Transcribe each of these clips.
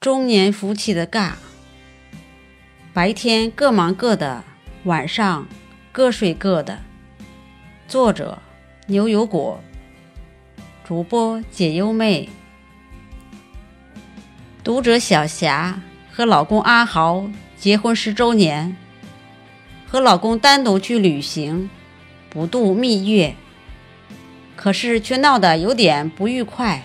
中年夫妻的尬，白天各忙各的，晚上各睡各的。作者：牛油果，主播：解忧妹。读者小霞和老公阿豪结婚十周年，和老公单独去旅行，不度蜜月，可是却闹得有点不愉快。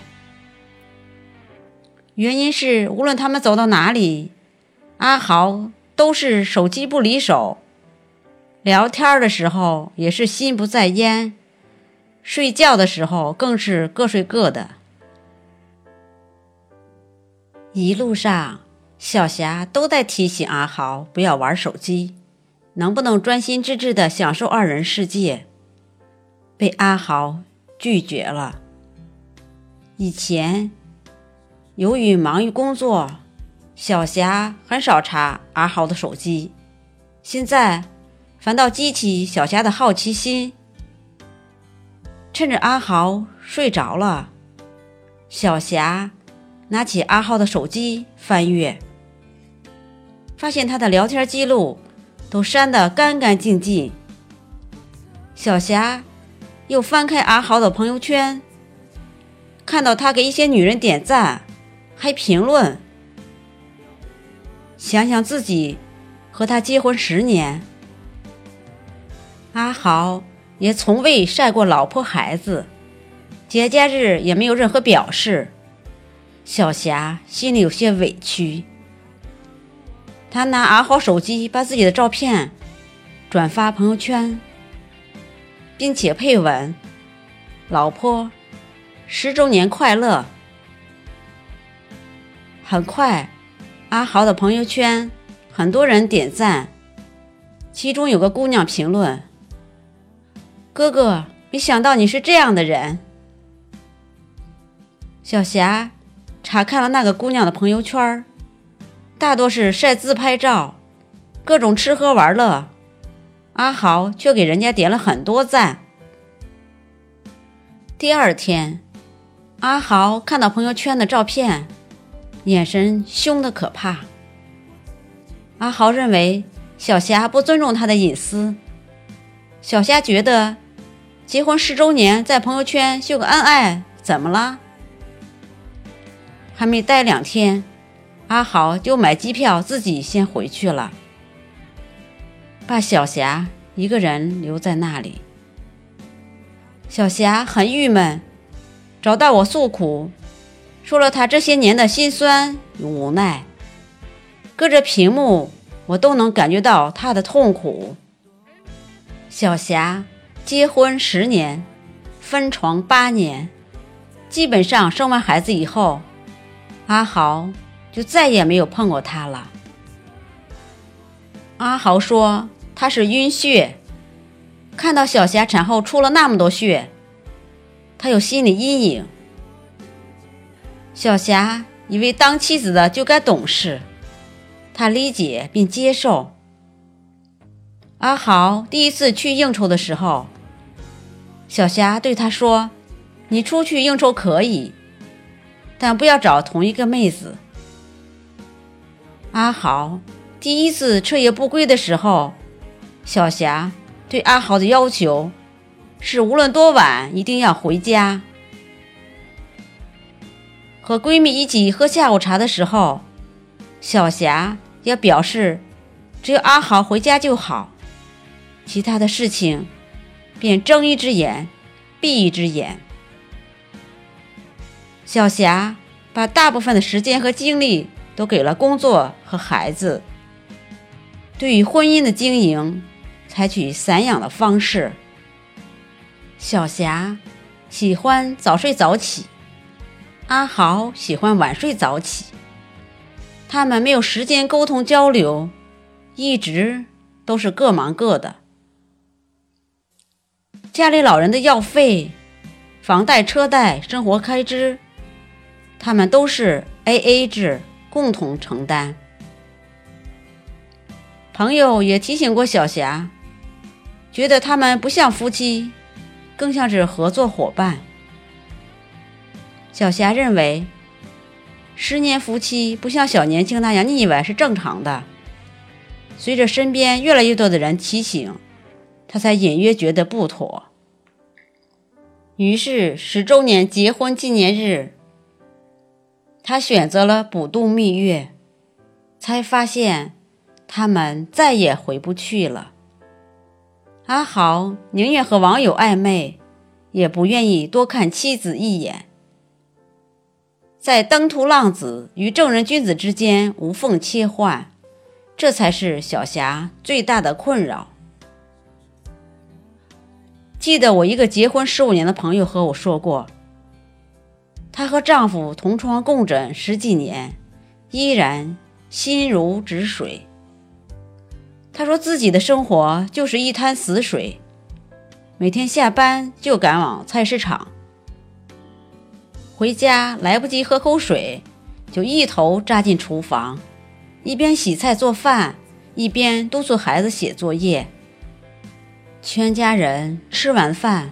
原因是，无论他们走到哪里，阿豪都是手机不离手，聊天的时候也是心不在焉，睡觉的时候更是各睡各的。一路上，小霞都在提醒阿豪不要玩手机，能不能专心致志的享受二人世界？被阿豪拒绝了。以前。由于忙于工作，小霞很少查阿豪的手机。现在反倒激起小霞的好奇心。趁着阿豪睡着了，小霞拿起阿豪的手机翻阅，发现他的聊天记录都删得干干净净。小霞又翻开阿豪的朋友圈，看到他给一些女人点赞。还评论，想想自己和他结婚十年，阿豪也从未晒过老婆孩子，节假日也没有任何表示。小霞心里有些委屈，她拿阿豪手机把自己的照片转发朋友圈，并且配文：“老婆，十周年快乐。”很快，阿豪的朋友圈很多人点赞，其中有个姑娘评论：“哥哥，没想到你是这样的人。”小霞查看了那个姑娘的朋友圈，大多是晒自拍照，各种吃喝玩乐，阿豪却给人家点了很多赞。第二天，阿豪看到朋友圈的照片。眼神凶的可怕。阿豪认为小霞不尊重他的隐私。小霞觉得结婚十周年在朋友圈秀个恩爱怎么了？还没待两天，阿豪就买机票自己先回去了，把小霞一个人留在那里。小霞很郁闷，找到我诉苦。说了他这些年的辛酸与无奈，隔着屏幕，我都能感觉到他的痛苦。小霞结婚十年，分床八年，基本上生完孩子以后，阿豪就再也没有碰过她了。阿豪说他是晕血，看到小霞产后出了那么多血，他有心理阴影。小霞以为当妻子的就该懂事，她理解并接受。阿豪第一次去应酬的时候，小霞对他说：“你出去应酬可以，但不要找同一个妹子。”阿豪第一次彻夜不归的时候，小霞对阿豪的要求是无论多晚一定要回家。和闺蜜一起喝下午茶的时候，小霞也表示，只有阿豪回家就好，其他的事情便睁一只眼闭一只眼。小霞把大部分的时间和精力都给了工作和孩子，对于婚姻的经营，采取散养的方式。小霞喜欢早睡早起。阿豪喜欢晚睡早起，他们没有时间沟通交流，一直都是各忙各的。家里老人的药费、房贷、车贷、生活开支，他们都是 A A 制，共同承担。朋友也提醒过小霞，觉得他们不像夫妻，更像是合作伙伴。小霞认为，十年夫妻不像小年轻那样腻歪是正常的。随着身边越来越多的人提醒，他才隐约觉得不妥。于是十周年结婚纪念日，他选择了补度蜜月，才发现他们再也回不去了。阿豪宁愿和网友暧昧，也不愿意多看妻子一眼。在登徒浪子与正人君子之间无缝切换，这才是小霞最大的困扰。记得我一个结婚十五年的朋友和我说过，她和丈夫同床共枕十几年，依然心如止水。她说自己的生活就是一滩死水，每天下班就赶往菜市场。回家来不及喝口水，就一头扎进厨房，一边洗菜做饭，一边督促孩子写作业。全家人吃完饭，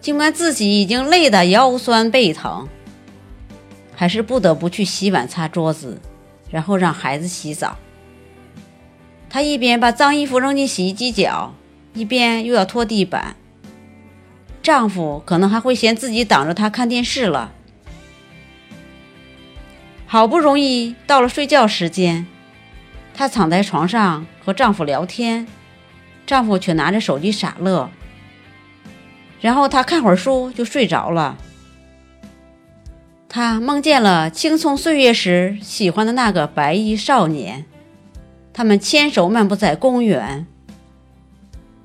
尽管自己已经累得腰酸背疼，还是不得不去洗碗擦桌子，然后让孩子洗澡。他一边把脏衣服扔进洗衣机搅，一边又要拖地板。丈夫可能还会嫌自己挡着她看电视了。好不容易到了睡觉时间，她躺在床上和丈夫聊天，丈夫却拿着手机傻乐。然后她看会儿书就睡着了。她梦见了青葱岁月时喜欢的那个白衣少年，他们牵手漫步在公园。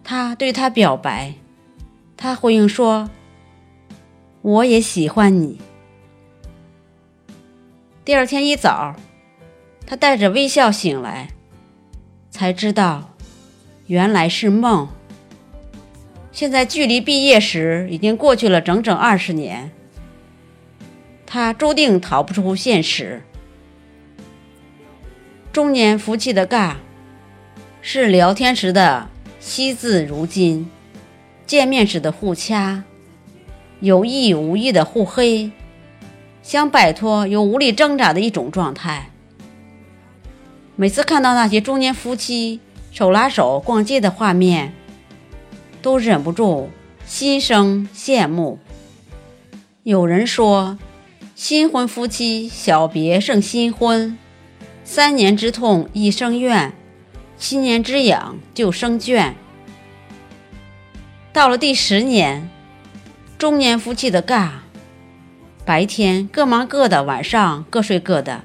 他对她表白，他回应说：“我也喜欢你。”第二天一早，他带着微笑醒来，才知道原来是梦。现在距离毕业时已经过去了整整二十年，他注定逃不出现实。中年夫妻的尬，是聊天时的惜字如金，见面时的互掐，有意无意的互黑。想摆脱又无力挣扎的一种状态。每次看到那些中年夫妻手拉手逛街的画面，都忍不住心生羡慕。有人说，新婚夫妻小别胜新婚，三年之痛一生怨，七年之痒就生倦。到了第十年，中年夫妻的尬。白天各忙各的，晚上各睡各的，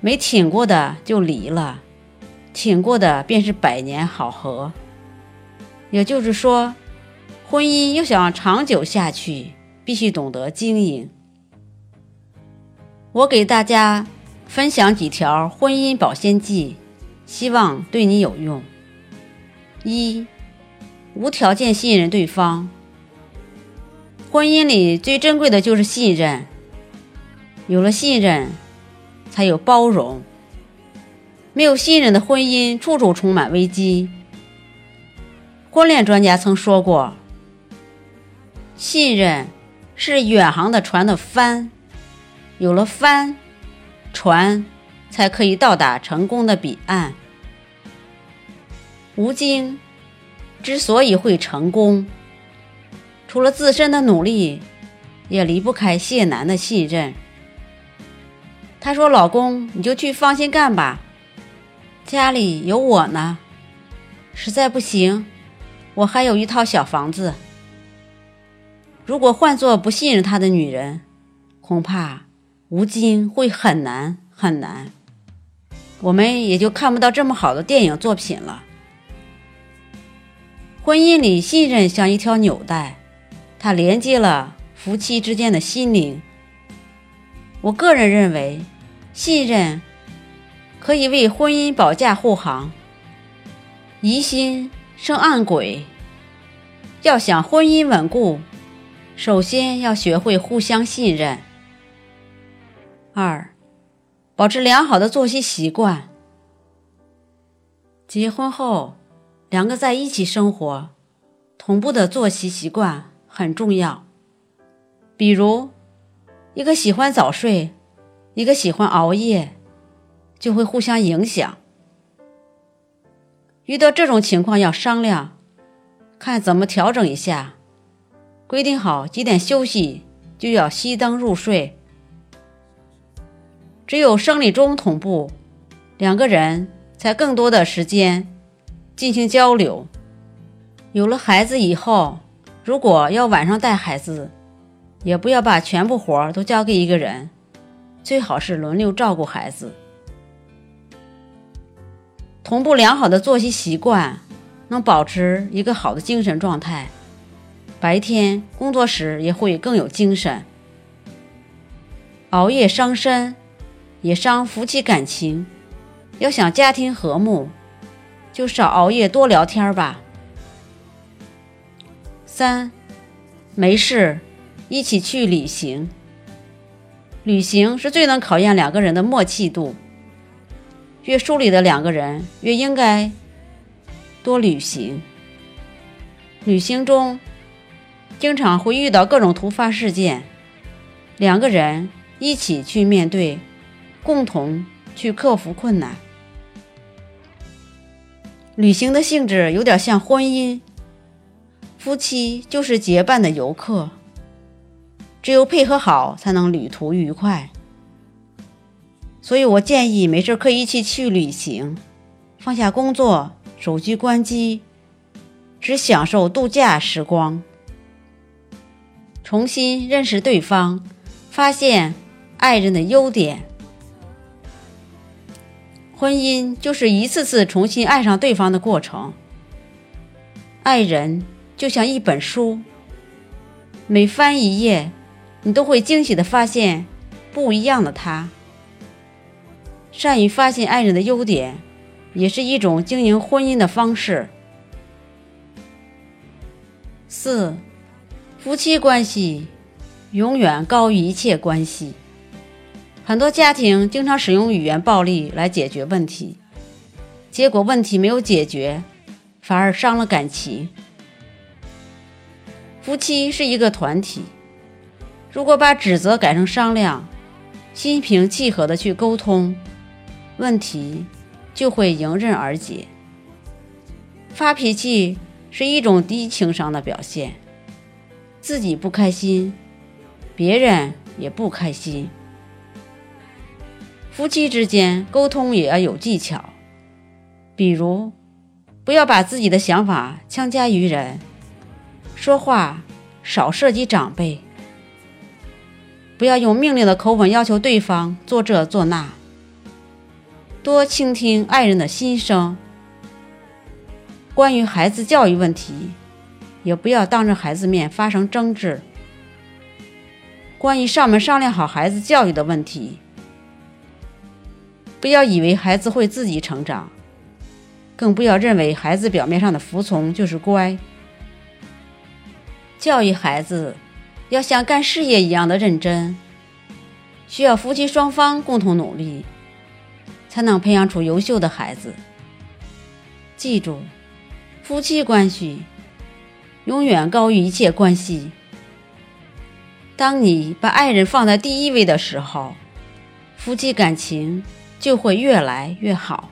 没挺过的就离了，挺过的便是百年好合。也就是说，婚姻要想长久下去，必须懂得经营。我给大家分享几条婚姻保鲜剂，希望对你有用。一，无条件信任对方。婚姻里最珍贵的就是信任，有了信任，才有包容。没有信任的婚姻，处处充满危机。婚恋专家曾说过：“信任是远航的船的帆，有了帆，船才可以到达成功的彼岸。”吴京之所以会成功。除了自身的努力，也离不开谢楠的信任。她说：“老公，你就去放心干吧，家里有我呢。实在不行，我还有一套小房子。”如果换做不信任他的女人，恐怕吴京会很难很难，我们也就看不到这么好的电影作品了。婚姻里，信任像一条纽带。它连接了夫妻之间的心灵。我个人认为，信任可以为婚姻保驾护航。疑心生暗鬼，要想婚姻稳固，首先要学会互相信任。二，保持良好的作息习惯。结婚后，两个在一起生活，同步的作息习惯。很重要，比如，一个喜欢早睡，一个喜欢熬夜，就会互相影响。遇到这种情况要商量，看怎么调整一下。规定好几点休息，就要熄灯入睡。只有生理钟同步，两个人才更多的时间进行交流。有了孩子以后，如果要晚上带孩子，也不要把全部活都交给一个人，最好是轮流照顾孩子。同步良好的作息习惯，能保持一个好的精神状态，白天工作时也会更有精神。熬夜伤身，也伤夫妻感情。要想家庭和睦，就少熬夜，多聊天吧。三，没事，一起去旅行。旅行是最能考验两个人的默契度。越疏离的两个人，越应该多旅行。旅行中，经常会遇到各种突发事件，两个人一起去面对，共同去克服困难。旅行的性质有点像婚姻，夫妻就是结伴的游客，只有配合好，才能旅途愉快。所以我建议，没事可以一起去旅行，放下工作，手机关机，只享受度假时光，重新认识对方，发现爱人的优点。婚姻就是一次次重新爱上对方的过程。爱人就像一本书，每翻一页，你都会惊喜的发现不一样的他。善于发现爱人的优点，也是一种经营婚姻的方式。四，夫妻关系永远高于一切关系。很多家庭经常使用语言暴力来解决问题，结果问题没有解决，反而伤了感情。夫妻是一个团体，如果把指责改成商量，心平气和的去沟通。问题就会迎刃而解。发脾气是一种低情商的表现，自己不开心，别人也不开心。夫妻之间沟通也要有技巧，比如不要把自己的想法强加于人，说话少涉及长辈，不要用命令的口吻要求对方做这做那。多倾听爱人的心声。关于孩子教育问题，也不要当着孩子面发生争执。关于上门商量好孩子教育的问题，不要以为孩子会自己成长，更不要认为孩子表面上的服从就是乖。教育孩子要像干事业一样的认真，需要夫妻双方共同努力。才能培养出优秀的孩子。记住，夫妻关系永远高于一切关系。当你把爱人放在第一位的时候，夫妻感情就会越来越好。